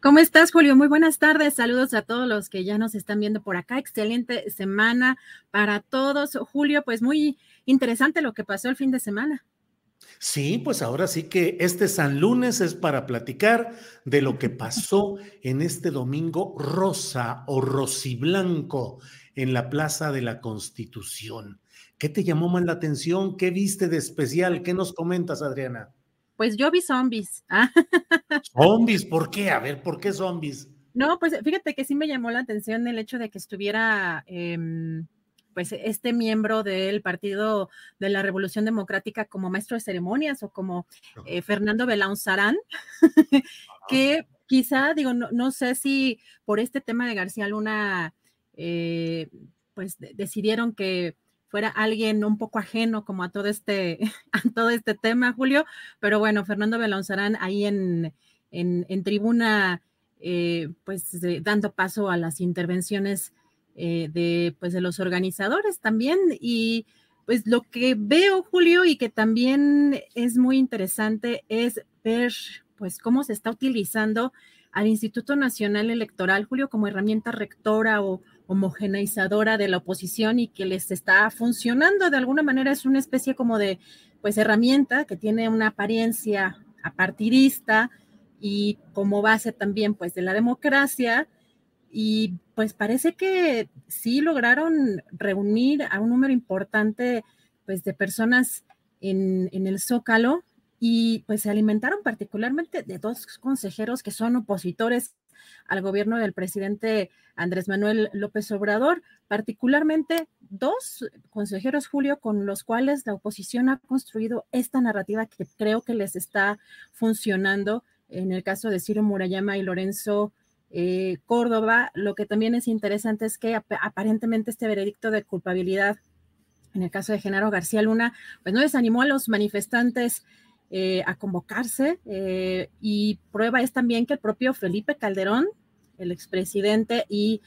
¿Cómo estás, Julio? Muy buenas tardes. Saludos a todos los que ya nos están viendo por acá. Excelente semana para todos. Julio, pues muy interesante lo que pasó el fin de semana. Sí, pues ahora sí que este San Lunes es para platicar de lo que pasó en este domingo rosa o rosiblanco en la Plaza de la Constitución. ¿Qué te llamó más la atención? ¿Qué viste de especial? ¿Qué nos comentas, Adriana? Pues yo vi zombies. Zombies, ¿por qué? A ver, ¿por qué zombies? No, pues fíjate que sí me llamó la atención el hecho de que estuviera, eh, pues, este miembro del Partido de la Revolución Democrática como maestro de ceremonias o como eh, Fernando Belaunzarán, que quizá, digo, no, no, sé si por este tema de García Luna, eh, pues decidieron que fuera alguien un poco ajeno como a todo este, a todo este tema, Julio, pero bueno, Fernando Belonzarán ahí en, en, tribuna, eh, pues dando paso a las intervenciones eh, de, pues, de los organizadores también. Y pues lo que veo, Julio, y que también es muy interesante es ver pues cómo se está utilizando al Instituto Nacional Electoral, Julio, como herramienta rectora o homogeneizadora de la oposición y que les está funcionando de alguna manera. Es una especie como de, pues, herramienta que tiene una apariencia apartidista y como base también, pues, de la democracia. Y pues parece que sí lograron reunir a un número importante, pues, de personas en, en el Zócalo y pues se alimentaron particularmente de dos consejeros que son opositores al gobierno del presidente Andrés Manuel López Obrador, particularmente dos consejeros, Julio, con los cuales la oposición ha construido esta narrativa que creo que les está funcionando. En el caso de Ciro Murayama y Lorenzo eh, Córdoba, lo que también es interesante es que ap aparentemente este veredicto de culpabilidad en el caso de Genaro García Luna, pues no desanimó a los manifestantes eh, a convocarse eh, y prueba es también que el propio Felipe Calderón, el expresidente y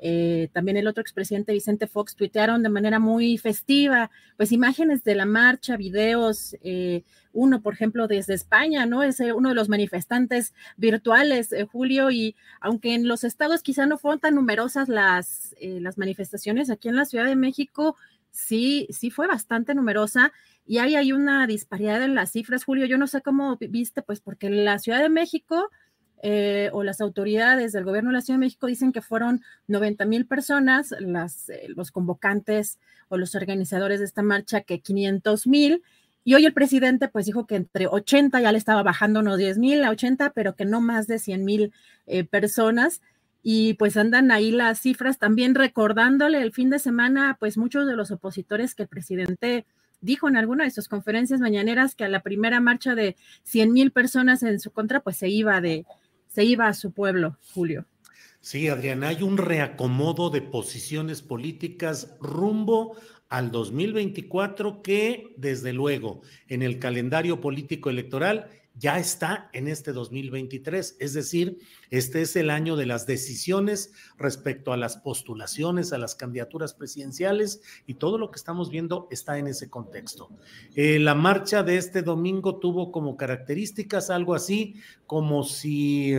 eh, también el otro expresidente Vicente Fox tuitearon de manera muy festiva, pues imágenes de la marcha, videos, uno, por ejemplo, desde España, ¿no? Es uno de los manifestantes virtuales, Julio, y aunque en los estados quizá no fueron tan numerosas las, las manifestaciones, aquí en la Ciudad de México sí, sí fue bastante numerosa y ahí hay una disparidad en las cifras, Julio. Yo no sé cómo viste, pues porque la Ciudad de México eh, o las autoridades del gobierno de la Ciudad de México dicen que fueron 90 mil personas, eh, los convocantes o los organizadores de esta marcha que 500 mil. Y hoy el presidente pues dijo que entre 80 ya le estaba bajando unos 10 mil a 80, pero que no más de 100 mil eh, personas y pues andan ahí las cifras también recordándole el fin de semana, pues muchos de los opositores que el presidente dijo en alguna de sus conferencias mañaneras que a la primera marcha de 100 mil personas en su contra, pues se iba de, se iba a su pueblo, Julio. Sí, Adriana, hay un reacomodo de posiciones políticas rumbo al 2024 que, desde luego, en el calendario político electoral ya está en este 2023. Es decir, este es el año de las decisiones respecto a las postulaciones, a las candidaturas presidenciales y todo lo que estamos viendo está en ese contexto. Eh, la marcha de este domingo tuvo como características algo así como si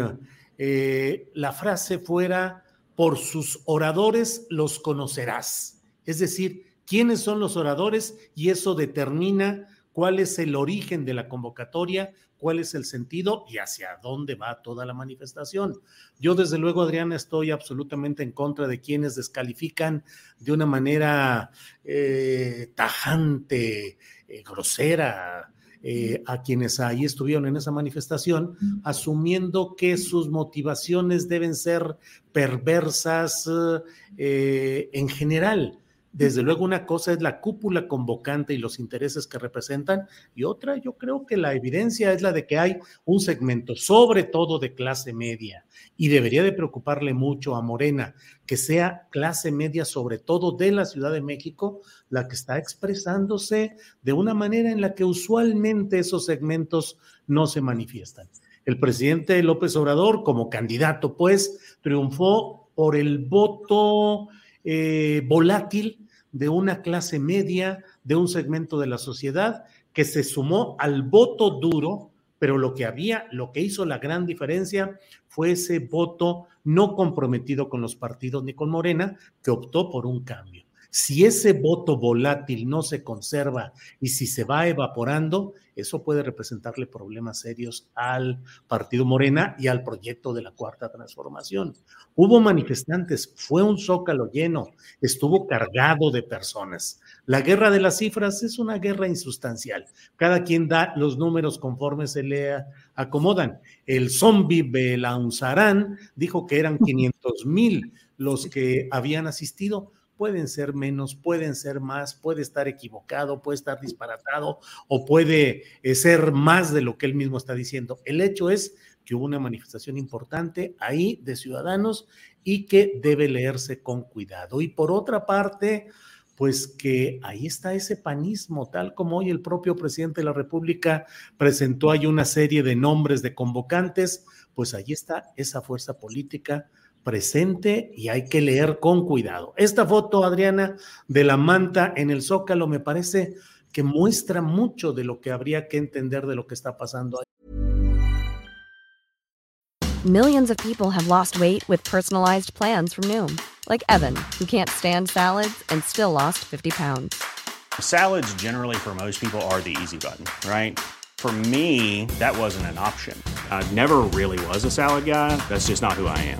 eh, la frase fuera, por sus oradores los conocerás. Es decir, quiénes son los oradores y eso determina cuál es el origen de la convocatoria, cuál es el sentido y hacia dónde va toda la manifestación. Yo desde luego, Adriana, estoy absolutamente en contra de quienes descalifican de una manera eh, tajante, eh, grosera, eh, a quienes ahí estuvieron en esa manifestación, asumiendo que sus motivaciones deben ser perversas en general. Desde luego una cosa es la cúpula convocante y los intereses que representan y otra yo creo que la evidencia es la de que hay un segmento sobre todo de clase media y debería de preocuparle mucho a Morena que sea clase media sobre todo de la Ciudad de México la que está expresándose de una manera en la que usualmente esos segmentos no se manifiestan. El presidente López Obrador como candidato pues triunfó por el voto eh, volátil de una clase media, de un segmento de la sociedad que se sumó al voto duro, pero lo que había, lo que hizo la gran diferencia fue ese voto no comprometido con los partidos ni con Morena, que optó por un cambio. Si ese voto volátil no se conserva y si se va evaporando, eso puede representarle problemas serios al partido Morena y al proyecto de la cuarta transformación. Hubo manifestantes, fue un zócalo lleno, estuvo cargado de personas. La guerra de las cifras es una guerra insustancial. Cada quien da los números conforme se le acomodan. El zombie Belaunzarán dijo que eran 500 mil los que habían asistido pueden ser menos, pueden ser más, puede estar equivocado, puede estar disparatado o puede eh, ser más de lo que él mismo está diciendo. El hecho es que hubo una manifestación importante ahí de ciudadanos y que debe leerse con cuidado. Y por otra parte, pues que ahí está ese panismo, tal como hoy el propio presidente de la República presentó ahí una serie de nombres de convocantes, pues ahí está esa fuerza política presente y hay que leer con cuidado. Esta foto, Adriana, de la manta en el zócalo me parece que muestra mucho de lo que habría que entender de lo que está pasando ahí. Millions of people have lost weight with personalized plans from Noom, like Evan, who can't stand salads and still lost 50 pounds. Salads generally for most people are the easy button, right? For me, that wasn't an option. I never really was a salad guy. That's just not who I am.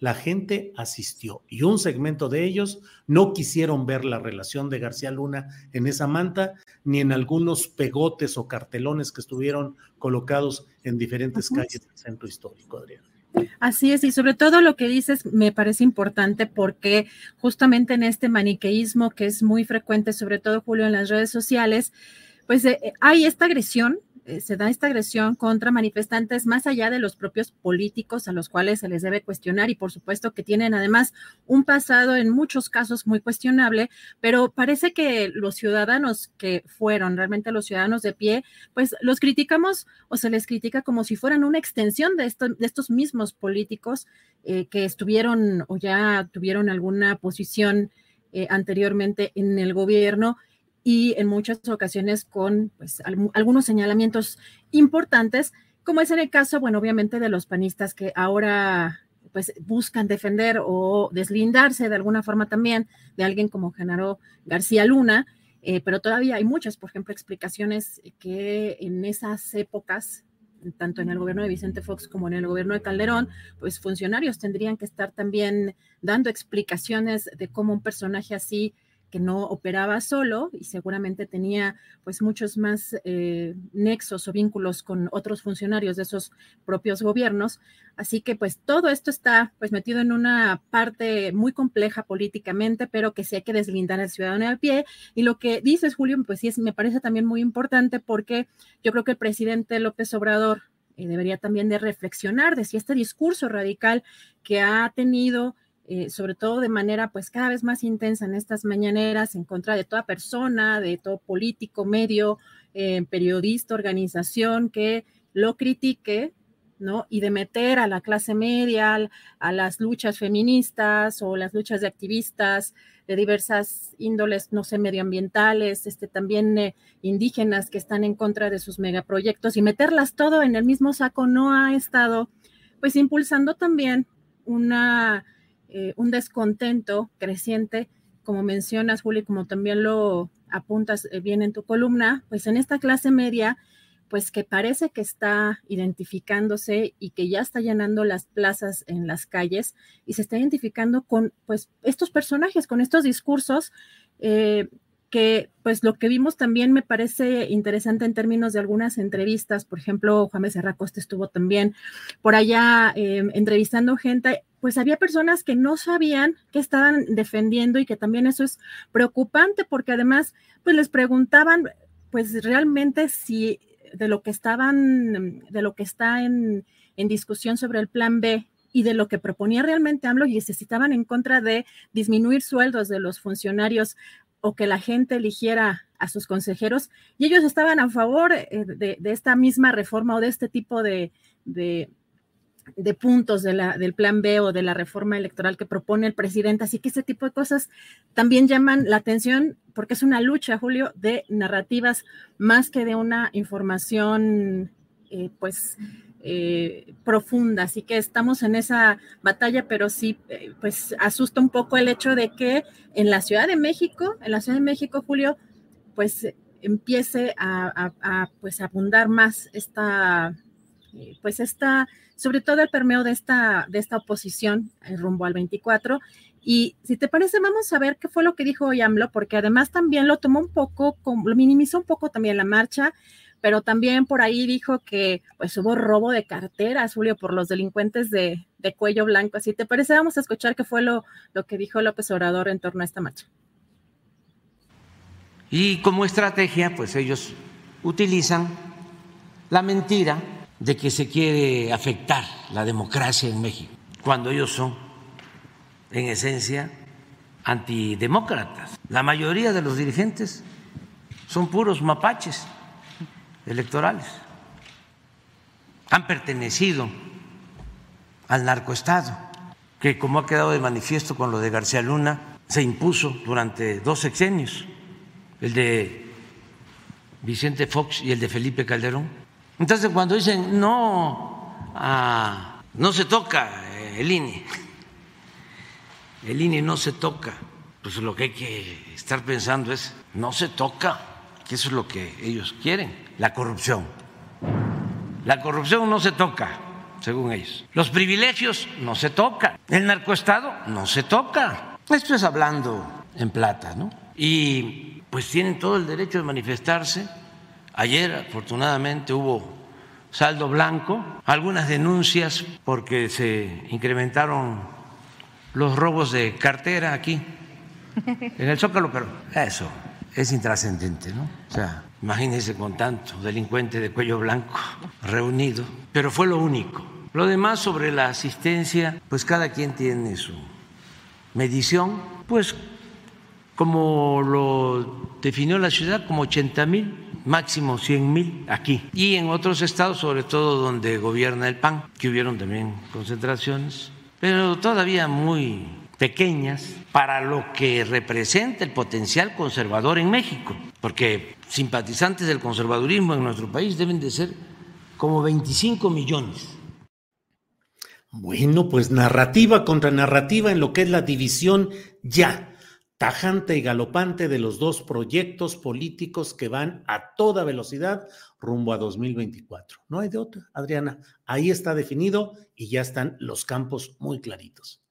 la gente asistió y un segmento de ellos no quisieron ver la relación de García Luna en esa manta ni en algunos pegotes o cartelones que estuvieron colocados en diferentes calles del centro histórico, Adrián. Así es, y sobre todo lo que dices me parece importante porque justamente en este maniqueísmo que es muy frecuente, sobre todo Julio en las redes sociales, pues eh, hay esta agresión eh, se da esta agresión contra manifestantes más allá de los propios políticos a los cuales se les debe cuestionar y por supuesto que tienen además un pasado en muchos casos muy cuestionable, pero parece que los ciudadanos que fueron realmente los ciudadanos de pie, pues los criticamos o se les critica como si fueran una extensión de, de estos mismos políticos eh, que estuvieron o ya tuvieron alguna posición eh, anteriormente en el gobierno y en muchas ocasiones con pues, algunos señalamientos importantes, como es en el caso, bueno, obviamente de los panistas que ahora pues buscan defender o deslindarse de alguna forma también de alguien como Genaro García Luna, eh, pero todavía hay muchas, por ejemplo, explicaciones que en esas épocas tanto en el gobierno de Vicente Fox como en el gobierno de Calderón, pues funcionarios tendrían que estar también dando explicaciones de cómo un personaje así que no operaba solo y seguramente tenía pues muchos más eh, nexos o vínculos con otros funcionarios de esos propios gobiernos. Así que pues todo esto está pues metido en una parte muy compleja políticamente, pero que sí hay que deslindar al ciudadano al pie. Y lo que dices, Julio, pues sí es, me parece también muy importante porque yo creo que el presidente López Obrador eh, debería también de reflexionar de si este discurso radical que ha tenido eh, sobre todo de manera pues cada vez más intensa en estas mañaneras en contra de toda persona, de todo político, medio, eh, periodista, organización que lo critique, ¿no? Y de meter a la clase media, a las luchas feministas o las luchas de activistas de diversas índoles, no sé, medioambientales, este, también eh, indígenas que están en contra de sus megaproyectos y meterlas todo en el mismo saco no ha estado, pues, impulsando también una eh, un descontento creciente, como mencionas, Juli, como también lo apuntas eh, bien en tu columna, pues en esta clase media, pues que parece que está identificándose y que ya está llenando las plazas en las calles y se está identificando con pues estos personajes, con estos discursos eh, que pues lo que vimos también me parece interesante en términos de algunas entrevistas, por ejemplo, Juan Becerra estuvo también por allá em, entrevistando gente, pues había personas que no sabían qué estaban defendiendo y que también eso es preocupante porque además pues les preguntaban pues realmente si de lo que estaban, de lo que está en, en discusión sobre el plan B y de lo que proponía realmente AMLO y necesitaban en contra de disminuir sueldos de los funcionarios o que la gente eligiera a sus consejeros y ellos estaban a favor eh, de, esta misma reforma o de este tipo de, de, puntos del plan B o de la reforma electoral que propone el presidente. Así que ese tipo de cosas también llaman la atención porque es una lucha, Julio, de narrativas más que de una información, eh, pues eh, profunda. Así que estamos en esa batalla, pero sí, eh, pues asusta un poco el hecho de que en la Ciudad de México, en la Ciudad de México, Julio, pues empiece a, pues abundar más esta, eh, pues esta, sobre todo el permeo de esta, de esta oposición rumbo al 24. Y si te parece, vamos a ver qué fue lo que dijo AMLO, porque además también lo tomó un poco, lo minimizó un poco también la marcha, pero también por ahí dijo que pues hubo robo de carteras, Julio, por los delincuentes de, cuello blanco. Así te parece, vamos a escuchar qué fue lo, lo que dijo López Obrador en torno a esta marcha. Y como estrategia, pues ellos utilizan la mentira de que se quiere afectar la democracia en México, cuando ellos son, en esencia, antidemócratas. La mayoría de los dirigentes son puros mapaches electorales. Han pertenecido al narcoestado, que como ha quedado de manifiesto con lo de García Luna, se impuso durante dos sexenios, el de Vicente Fox y el de Felipe Calderón. Entonces cuando dicen no, ah, no se toca el INE, el INE no se toca, pues lo que hay que estar pensando es, no se toca, que eso es lo que ellos quieren la corrupción. La corrupción no se toca, según ellos. Los privilegios no se tocan. El narcoestado no se toca. Esto es hablando en plata, ¿no? Y pues tienen todo el derecho de manifestarse. Ayer, afortunadamente, hubo saldo blanco, algunas denuncias porque se incrementaron los robos de cartera aquí, en el Zócalo, pero eso es intrascendente, ¿no? O sea, imagínense con tanto delincuente de cuello blanco reunido, pero fue lo único. Lo demás sobre la asistencia, pues cada quien tiene su medición, pues como lo definió la ciudad, como 80 mil, máximo 100 mil aquí. Y en otros estados, sobre todo donde gobierna el PAN, que hubieron también concentraciones, pero todavía muy pequeñas para lo que representa el potencial conservador en México, porque simpatizantes del conservadurismo en nuestro país deben de ser como 25 millones. Bueno, pues narrativa contra narrativa en lo que es la división ya tajante y galopante de los dos proyectos políticos que van a toda velocidad rumbo a 2024. No hay de otra, Adriana. Ahí está definido y ya están los campos muy claritos.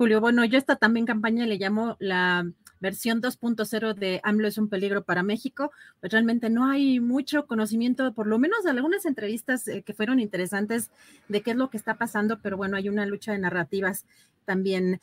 Julio, bueno, yo esta también campaña le llamo la versión 2.0 de AMLO es un peligro para México, pues realmente no hay mucho conocimiento, por lo menos algunas entrevistas eh, que fueron interesantes de qué es lo que está pasando, pero bueno, hay una lucha de narrativas también